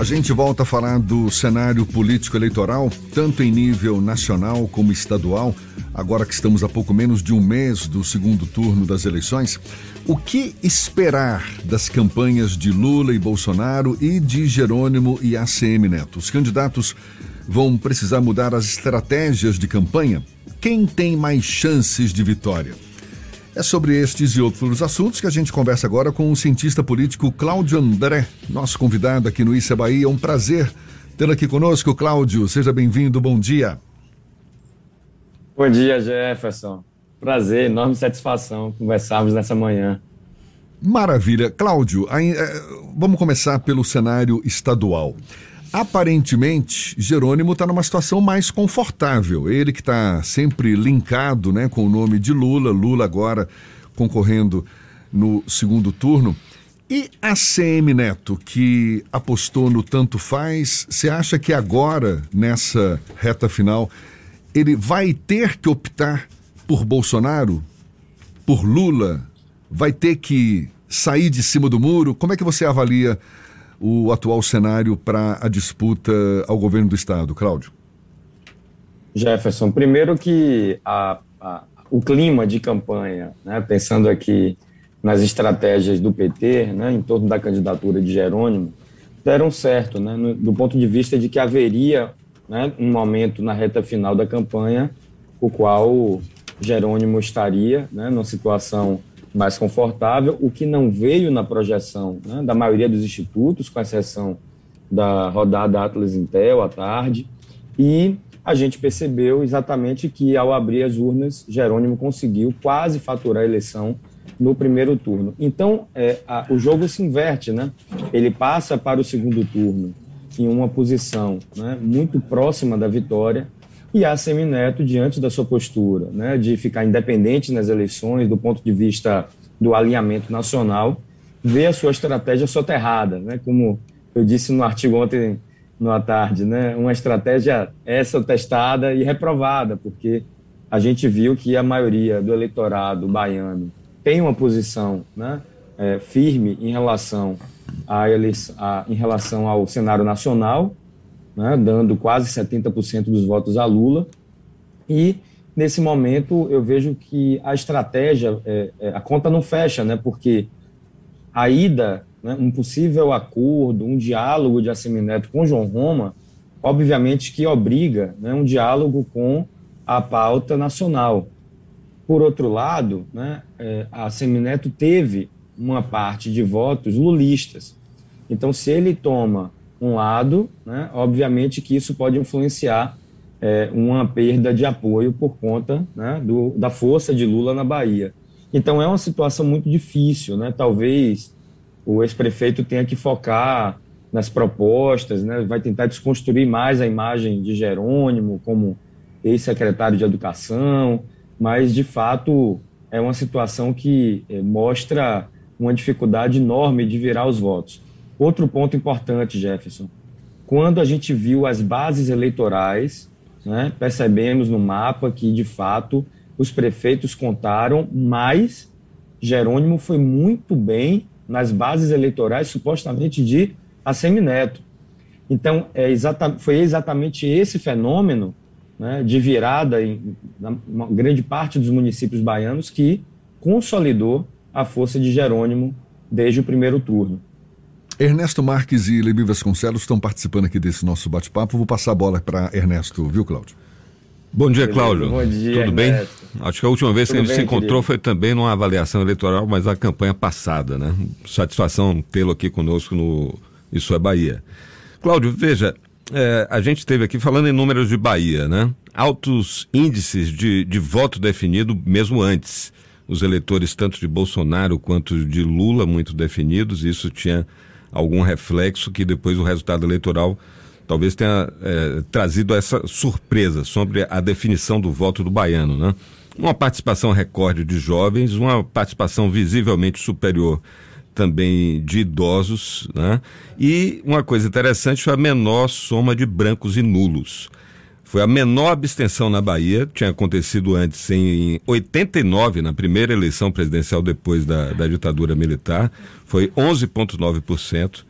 A gente volta a falar do cenário político eleitoral, tanto em nível nacional como estadual, agora que estamos a pouco menos de um mês do segundo turno das eleições. O que esperar das campanhas de Lula e Bolsonaro e de Jerônimo e ACM Neto? Os candidatos vão precisar mudar as estratégias de campanha? Quem tem mais chances de vitória? É sobre estes e outros assuntos que a gente conversa agora com o cientista político Cláudio André, nosso convidado aqui no Issa Bahia. É um prazer tê-lo aqui conosco, Cláudio. Seja bem-vindo, bom dia. Bom dia, Jefferson. Prazer, enorme satisfação conversarmos nessa manhã. Maravilha. Cláudio, é, vamos começar pelo cenário estadual. Aparentemente, Jerônimo está numa situação mais confortável. Ele que está sempre linkado né, com o nome de Lula, Lula agora concorrendo no segundo turno. E a CM Neto, que apostou no tanto faz, você acha que agora, nessa reta final, ele vai ter que optar por Bolsonaro? Por Lula? Vai ter que sair de cima do muro? Como é que você avalia o atual cenário para a disputa ao governo do Estado? Cláudio. Jefferson, primeiro que a, a, o clima de campanha, né, pensando aqui nas estratégias do PT, né, em torno da candidatura de Jerônimo, deram certo, né, no, do ponto de vista de que haveria né, um momento na reta final da campanha, o qual Jerônimo estaria né, numa situação mais confortável, o que não veio na projeção né, da maioria dos institutos, com exceção da rodada Atlas Intel à tarde, e a gente percebeu exatamente que, ao abrir as urnas, Jerônimo conseguiu quase faturar a eleição no primeiro turno. Então, é, a, o jogo se inverte, né? Ele passa para o segundo turno em uma posição né, muito próxima da vitória, e a Semineto, diante da sua postura, né, de ficar independente nas eleições, do ponto de vista do alinhamento nacional, vê a sua estratégia soterrada, né, como eu disse no artigo ontem na tarde, né, uma estratégia essa testada e reprovada, porque a gente viu que a maioria do eleitorado baiano tem uma posição né, é, firme em relação, a, a, em relação ao cenário nacional, né, dando quase 70% dos votos a Lula. E, nesse momento, eu vejo que a estratégia, é, é, a conta não fecha, né, porque a ida, né, um possível acordo, um diálogo de Assemineto com João Roma, obviamente que obriga né, um diálogo com a pauta nacional. Por outro lado, né, é, a Semineto teve uma parte de votos lulistas. Então, se ele toma um lado, né, obviamente que isso pode influenciar é, uma perda de apoio por conta né, do, da força de Lula na Bahia. Então é uma situação muito difícil, né? Talvez o ex-prefeito tenha que focar nas propostas, né? Vai tentar desconstruir mais a imagem de Jerônimo como ex-secretário de Educação, mas de fato é uma situação que é, mostra uma dificuldade enorme de virar os votos. Outro ponto importante, Jefferson, quando a gente viu as bases eleitorais, né, percebemos no mapa que, de fato, os prefeitos contaram, mas Jerônimo foi muito bem nas bases eleitorais, supostamente de Assemineto. Então, é exata, foi exatamente esse fenômeno né, de virada em uma grande parte dos municípios baianos que consolidou a força de Jerônimo desde o primeiro turno. Ernesto Marques e Lebi Vasconcelos estão participando aqui desse nosso bate-papo. Vou passar a bola para Ernesto, viu, Cláudio? Bom dia, Cláudio. Bom dia, Tudo bem? Acho que a última vez Tudo que a gente se encontrou querido. foi também numa avaliação eleitoral, mas a campanha passada, né? Satisfação tê-lo aqui conosco no Isso é Bahia. Cláudio, veja, é, a gente esteve aqui falando em números de Bahia, né? Altos índices de, de voto definido mesmo antes. Os eleitores, tanto de Bolsonaro quanto de Lula, muito definidos, isso tinha algum reflexo que depois o resultado eleitoral talvez tenha é, trazido essa surpresa sobre a definição do voto do baiano, né? Uma participação recorde de jovens, uma participação visivelmente superior também de idosos, né? E uma coisa interessante foi a menor soma de brancos e nulos. Foi a menor abstenção na Bahia, tinha acontecido antes em 89, na primeira eleição presidencial depois da, da ditadura militar, foi 11,9%.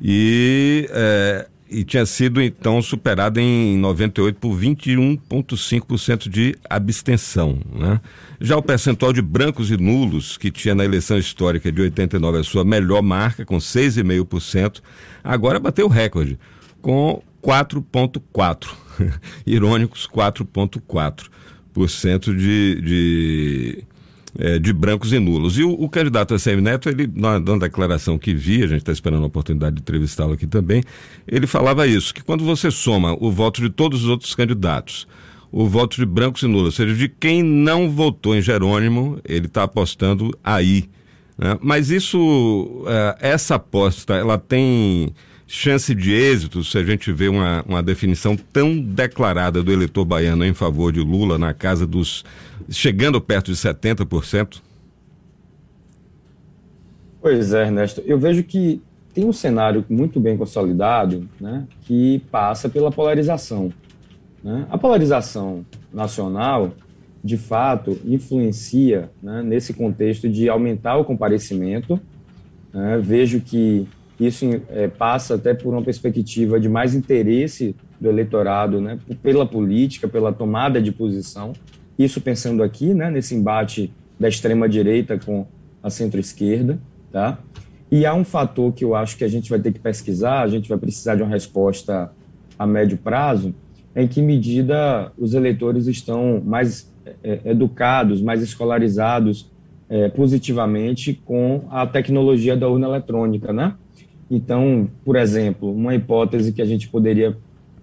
E, é, e tinha sido então superada em 98 por 21,5% de abstenção. Né? Já o percentual de brancos e nulos, que tinha na eleição histórica de 89 a sua melhor marca, com 6,5%, agora bateu o recorde, com 4,4%. Irônicos 4,4% de, de é, de brancos e nulos. E o, o candidato ACM Neto, ele, na, na declaração que vi, a gente está esperando a oportunidade de entrevistá-lo aqui também, ele falava isso, que quando você soma o voto de todos os outros candidatos, o voto de brancos e nulos, ou seja, de quem não votou em Jerônimo, ele está apostando aí. Né? Mas isso, é, essa aposta, ela tem chance de êxito se a gente vê uma, uma definição tão declarada do eleitor baiano em favor de Lula na casa dos. chegando perto de 70%? Pois é, Ernesto. Eu vejo que tem um cenário muito bem consolidado né, que passa pela polarização. Né? A polarização nacional, de fato, influencia né, nesse contexto de aumentar o comparecimento. Né? Vejo que isso é, passa até por uma perspectiva de mais interesse do eleitorado né, pela política, pela tomada de posição. Isso pensando aqui, né, nesse embate da extrema-direita com a centro-esquerda. Tá? E há um fator que eu acho que a gente vai ter que pesquisar, a gente vai precisar de uma resposta a médio prazo, em que medida os eleitores estão mais é, educados, mais escolarizados é, positivamente com a tecnologia da urna eletrônica, né? Então, por exemplo, uma hipótese que a gente poderia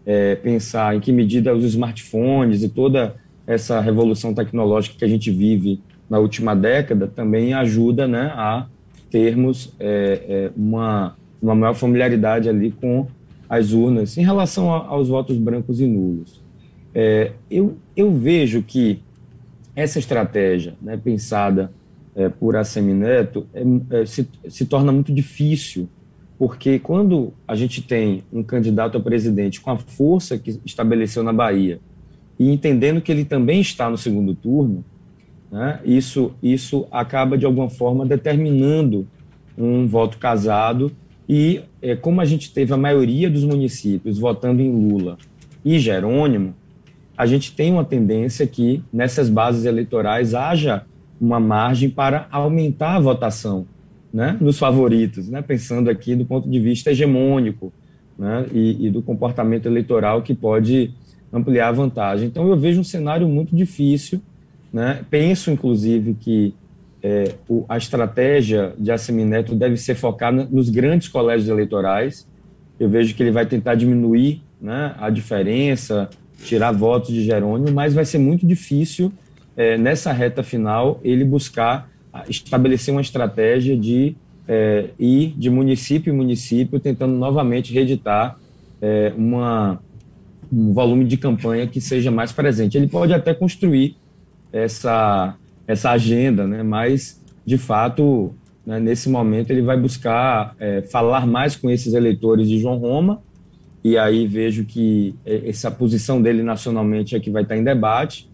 é, pensar em que medida os smartphones e toda essa revolução tecnológica que a gente vive na última década também ajuda né, a termos é, é, uma, uma maior familiaridade ali com as urnas em relação a, aos votos brancos e nulos. É, eu, eu vejo que essa estratégia né, pensada é, por Assemineto é, se, se torna muito difícil porque quando a gente tem um candidato a presidente com a força que estabeleceu na Bahia e entendendo que ele também está no segundo turno, né, isso, isso acaba de alguma forma determinando um voto casado e é, como a gente teve a maioria dos municípios votando em Lula e Jerônimo, a gente tem uma tendência que nessas bases eleitorais haja uma margem para aumentar a votação né, nos favoritos, né, pensando aqui do ponto de vista hegemônico né, e, e, do comportamento eleitoral que pode ampliar a vantagem. Então, eu vejo um cenário muito difícil. Né, penso, inclusive, que é, o, a estratégia de Assemineto deve ser focada nos grandes colégios eleitorais. Eu vejo que ele vai tentar diminuir né, a diferença, tirar votos de Jerônimo, mas vai ser muito difícil, é, nessa reta final, ele buscar estabelecer uma estratégia de é, ir de município em município, tentando novamente reeditar é, uma, um volume de campanha que seja mais presente. Ele pode até construir essa, essa agenda, né, mas, de fato, né, nesse momento, ele vai buscar é, falar mais com esses eleitores de João Roma, e aí vejo que é, essa posição dele nacionalmente é que vai estar em debate,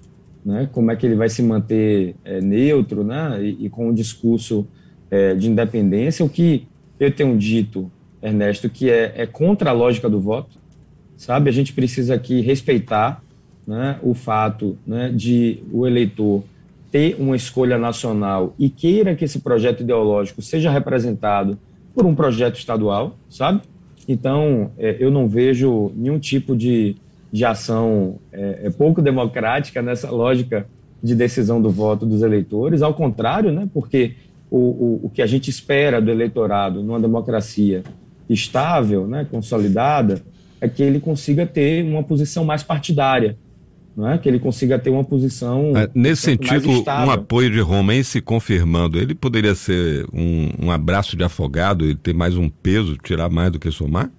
né? Como é que ele vai se manter é, neutro, né? E, e, com um discurso é, de independência, o que eu tenho dito, Ernesto, que é, é, contra a lógica do voto, sabe? A gente precisa aqui respeitar, né? O fato, né? De o eleitor ter uma escolha nacional e queira que esse projeto ideológico seja representado por um projeto estadual, sabe? Então, é, eu não vejo nenhum tipo de de ação é, é, pouco democrática nessa lógica de decisão do voto dos eleitores, ao contrário, né, porque o, o, o que a gente espera do eleitorado numa democracia estável, né, consolidada, é que ele consiga ter uma posição mais partidária, não é? que ele consiga ter uma posição. É, nesse sentido, um apoio de Roma, se confirmando, ele poderia ser um, um abraço de afogado e ter mais um peso, tirar mais do que somar?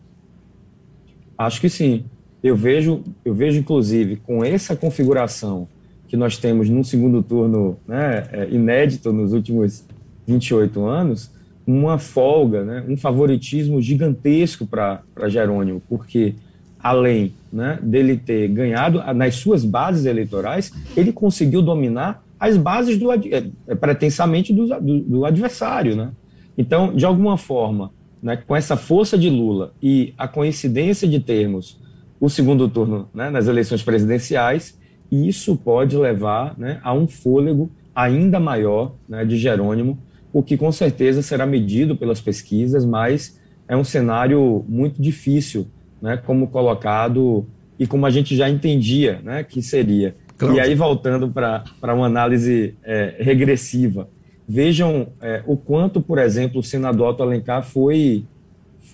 Acho que sim. Eu vejo, eu vejo inclusive, com essa configuração que nós temos num segundo turno né, é, inédito nos últimos 28 anos, uma folga, né, um favoritismo gigantesco para Jerônimo, porque além né, dele ter ganhado nas suas bases eleitorais, ele conseguiu dominar as bases do, é, pretensamente do, do, do adversário. Né? Então, de alguma forma, né, com essa força de Lula e a coincidência de termos o segundo turno né, nas eleições presidenciais, isso pode levar né, a um fôlego ainda maior né, de Jerônimo, o que com certeza será medido pelas pesquisas, mas é um cenário muito difícil, né, como colocado e como a gente já entendia né, que seria. Claro. E aí, voltando para uma análise é, regressiva, vejam é, o quanto, por exemplo, o senador Otto Alencar foi,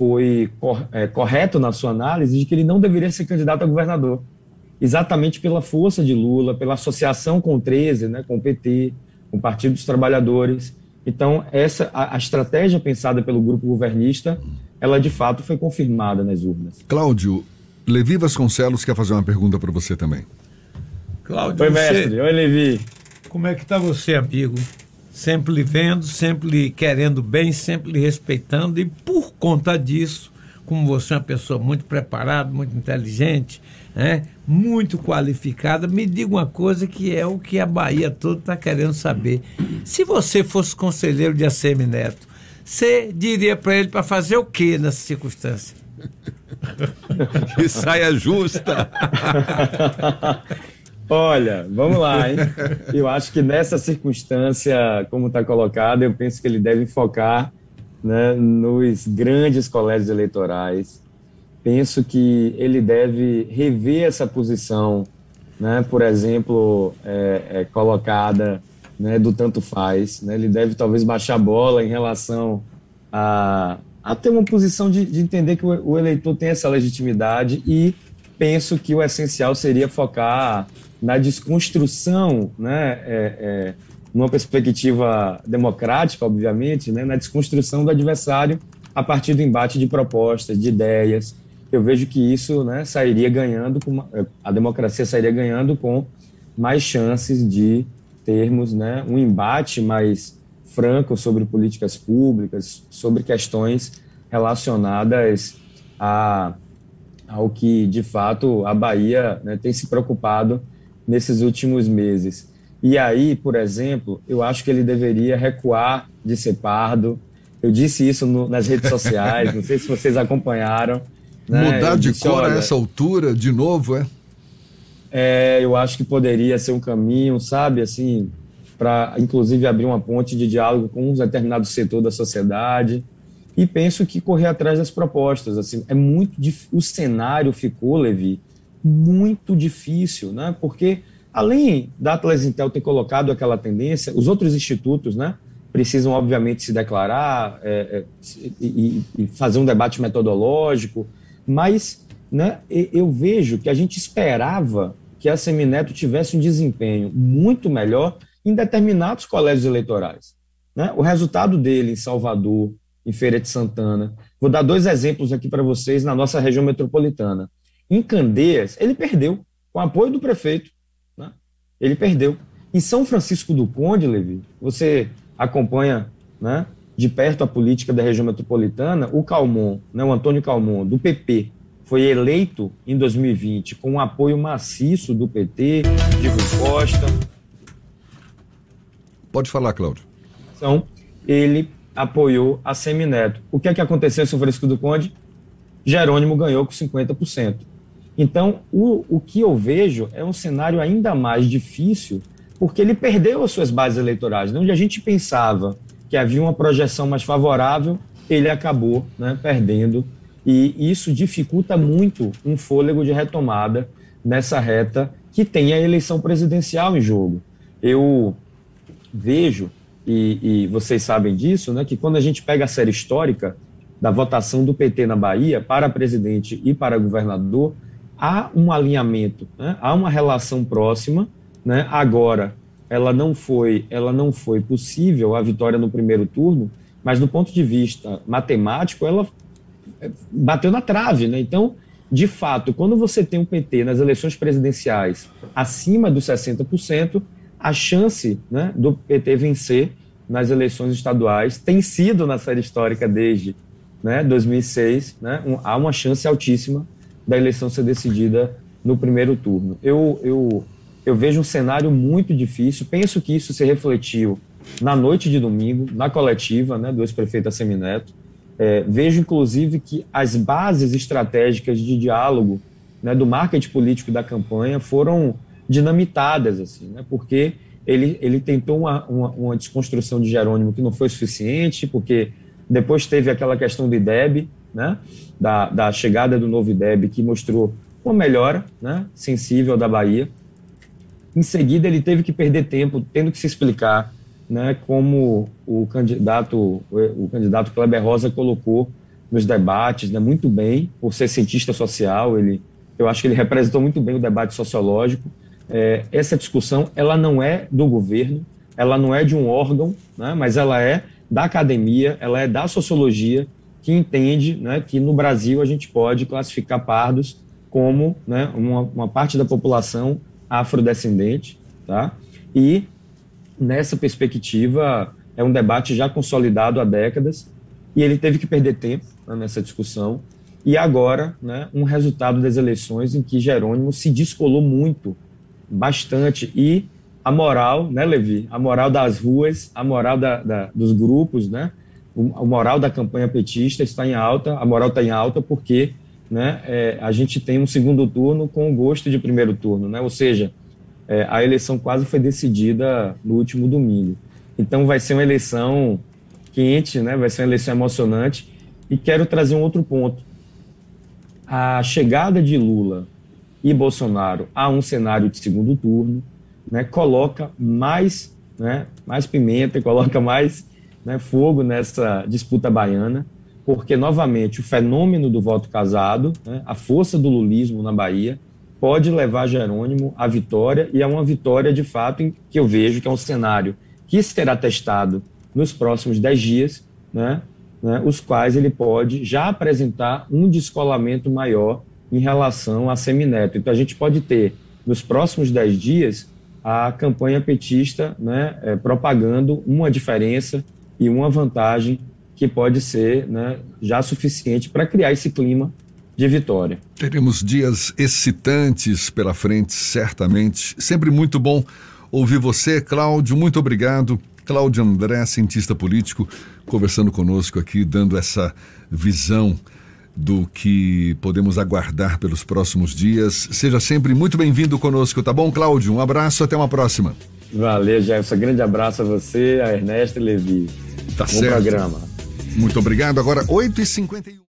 foi cor, é, correto na sua análise de que ele não deveria ser candidato a governador, exatamente pela força de Lula, pela associação com o 13, né, com o PT, com o Partido dos Trabalhadores. Então, essa a, a estratégia pensada pelo grupo governista, ela de fato foi confirmada nas urnas. Cláudio, Levi Vasconcelos quer fazer uma pergunta para você também. Cláudio, Oi, mestre. Oi, Levi. Como é que está você, amigo? Sempre lhe vendo, sempre lhe querendo bem, sempre lhe respeitando e por conta disso, como você é uma pessoa muito preparada, muito inteligente, né? muito qualificada, me diga uma coisa que é o que a Bahia toda está querendo saber. Se você fosse conselheiro de ACM Neto, você diria para ele para fazer o que nessa circunstância? que saia justa. Olha, vamos lá, hein? Eu acho que nessa circunstância, como está colocado, eu penso que ele deve focar né, nos grandes colégios eleitorais. Penso que ele deve rever essa posição, né, por exemplo, é, é, colocada né, do tanto faz. Né? Ele deve talvez baixar a bola em relação a, a ter uma posição de, de entender que o, o eleitor tem essa legitimidade e penso que o essencial seria focar na desconstrução, né, é, é, numa perspectiva democrática, obviamente, né, na desconstrução do adversário a partir do embate de propostas, de ideias. Eu vejo que isso né, sairia ganhando, com a democracia sairia ganhando com mais chances de termos né, um embate mais franco sobre políticas públicas, sobre questões relacionadas a, ao que, de fato, a Bahia né, tem se preocupado nesses últimos meses. E aí, por exemplo, eu acho que ele deveria recuar de ser pardo. Eu disse isso no, nas redes sociais, não sei se vocês acompanharam. Né? Mudar de disse, cor a essa altura, de novo, é? É, eu acho que poderia ser um caminho, sabe, assim, para inclusive abrir uma ponte de diálogo com um determinado setor da sociedade. E penso que correr atrás das propostas, assim, é muito o cenário ficou, Levi, muito difícil, né? Porque além da Atlas Intel ter colocado aquela tendência, os outros institutos, né, precisam obviamente se declarar é, é, e, e, fazer um debate metodológico, mas, né, eu vejo que a gente esperava que a Semineto tivesse um desempenho muito melhor em determinados colégios eleitorais. Né? O resultado dele em Salvador, em Feira de Santana, vou dar dois exemplos aqui para vocês na nossa região metropolitana. Em Candeias, ele perdeu, com apoio do prefeito. Né? Ele perdeu. Em São Francisco do Conde, Levi, você acompanha né, de perto a política da região metropolitana, o Calmon, né, o Antônio Calmon, do PP, foi eleito em 2020 com um apoio maciço do PT, de Rui Costa. Pode falar, Cláudio. Então, ele apoiou a Semineto. O que é que aconteceu em São Francisco do Conde? Jerônimo ganhou com 50%. Então, o, o que eu vejo é um cenário ainda mais difícil, porque ele perdeu as suas bases eleitorais. Onde a gente pensava que havia uma projeção mais favorável, ele acabou né, perdendo. E isso dificulta muito um fôlego de retomada nessa reta que tem a eleição presidencial em jogo. Eu vejo, e, e vocês sabem disso, né, que quando a gente pega a série histórica da votação do PT na Bahia para presidente e para governador, há um alinhamento, né? há uma relação próxima. Né? Agora, ela não foi, ela não foi possível a vitória no primeiro turno, mas do ponto de vista matemático, ela é, bateu na trave, né? Então, de fato, quando você tem um PT nas eleições presidenciais acima dos 60%, a chance né, do PT vencer nas eleições estaduais tem sido na série histórica desde né, 2006, né, um, há uma chance altíssima da eleição ser decidida no primeiro turno. Eu, eu, eu vejo um cenário muito difícil, penso que isso se refletiu na noite de domingo, na coletiva né, do ex-prefeito Assemineto. É, vejo, inclusive, que as bases estratégicas de diálogo né, do marketing político da campanha foram dinamitadas, assim, né, porque ele, ele tentou uma, uma, uma, desconstrução de Jerônimo que não foi suficiente, porque depois teve aquela questão do IDEB, né, da, da chegada do novo IDEB, que mostrou uma melhora né, sensível da Bahia. Em seguida, ele teve que perder tempo tendo que se explicar né, como o candidato, o candidato Kleber Rosa colocou nos debates, né, muito bem, por ser cientista social, ele, eu acho que ele representou muito bem o debate sociológico. É, essa discussão, ela não é do governo, ela não é de um órgão, né, mas ela é da academia, ela é da sociologia, que entende né, que no Brasil a gente pode classificar pardos como né, uma, uma parte da população afrodescendente, tá? E nessa perspectiva, é um debate já consolidado há décadas e ele teve que perder tempo né, nessa discussão. E agora, né, um resultado das eleições em que Jerônimo se descolou muito, bastante, e a moral, né, Levi? A moral das ruas, a moral da, da, dos grupos, né? A moral da campanha petista está em alta, a moral está em alta porque né, é, a gente tem um segundo turno com gosto de primeiro turno, né? Ou seja, é, a eleição quase foi decidida no último domingo. Então vai ser uma eleição quente, né? vai ser uma eleição emocionante. E quero trazer um outro ponto. A chegada de Lula e Bolsonaro a um cenário de segundo turno né, coloca mais, né, mais pimenta coloca mais né, fogo nessa disputa baiana, porque, novamente, o fenômeno do voto casado, né, a força do lulismo na Bahia, pode levar Jerônimo à vitória e a uma vitória de fato em que eu vejo que é um cenário que será testado nos próximos dez dias, né, né, os quais ele pode já apresentar um descolamento maior em relação a Semineto. Então a gente pode ter nos próximos dez dias a campanha petista né, é, propagando uma diferença e uma vantagem que pode ser né, já suficiente para criar esse clima de vitória. Teremos dias excitantes pela frente, certamente. Sempre muito bom ouvir você, Cláudio. Muito obrigado. Cláudio André, cientista político, conversando conosco aqui, dando essa visão do que podemos aguardar pelos próximos dias. Seja sempre muito bem-vindo conosco, tá bom, Cláudio? Um abraço, até uma próxima. Valeu, Jefferson. Grande abraço a você, a Ernesto e Levi. Tá bom certo. programa. Muito obrigado. Agora, 8h51.